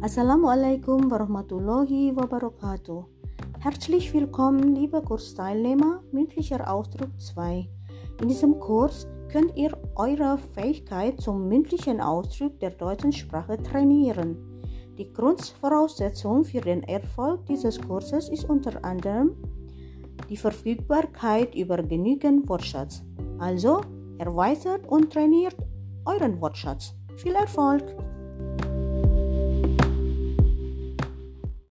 Assalamualaikum warahmatullahi wabarakatuh. Herzlich willkommen, liebe Kursteilnehmer, mündlicher Ausdruck 2. In diesem Kurs könnt ihr eure Fähigkeit zum mündlichen Ausdruck der deutschen Sprache trainieren. Die Grundvoraussetzung für den Erfolg dieses Kurses ist unter anderem die Verfügbarkeit über genügend Wortschatz. Also erweitert und trainiert euren Wortschatz. Viel Erfolg!